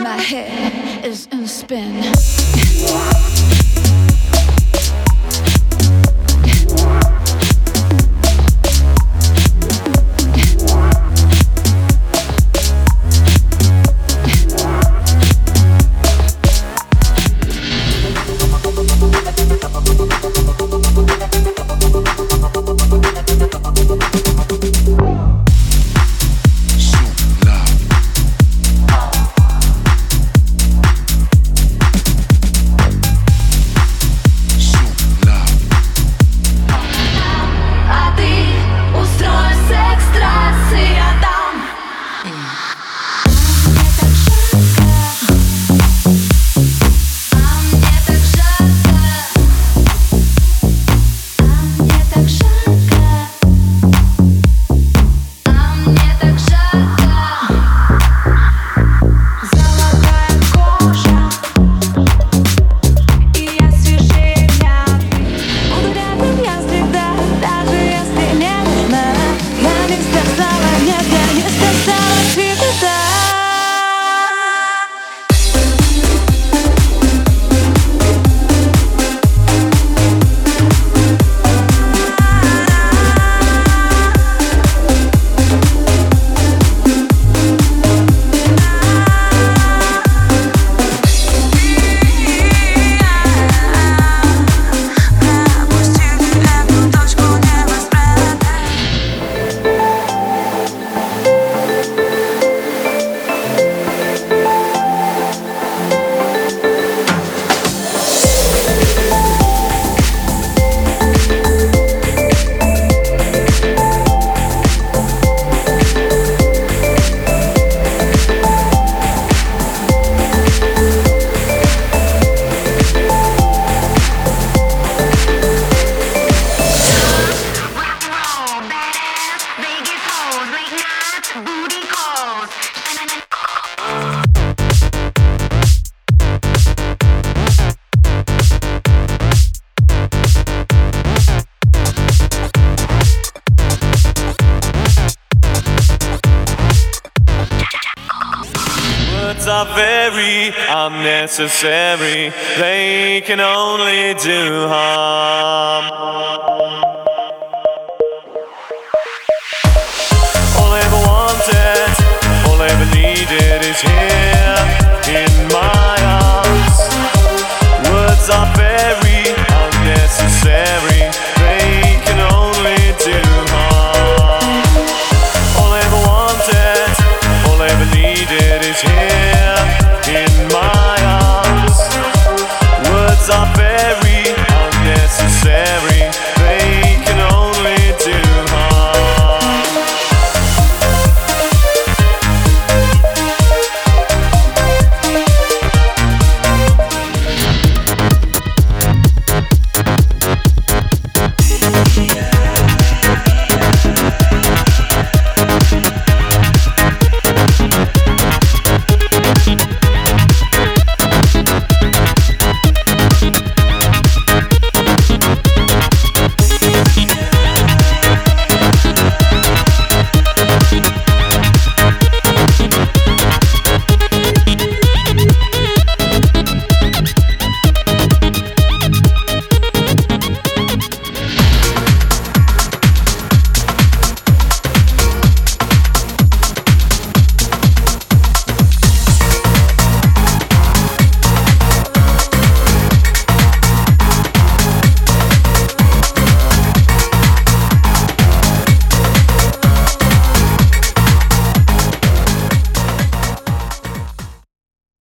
My head is in spin. are very unnecessary, they can only do harm. All I ever wanted, all I ever needed is here in my arms. Words are very unnecessary, they can only do harm. All ever wanted, all ever needed is here. necessary.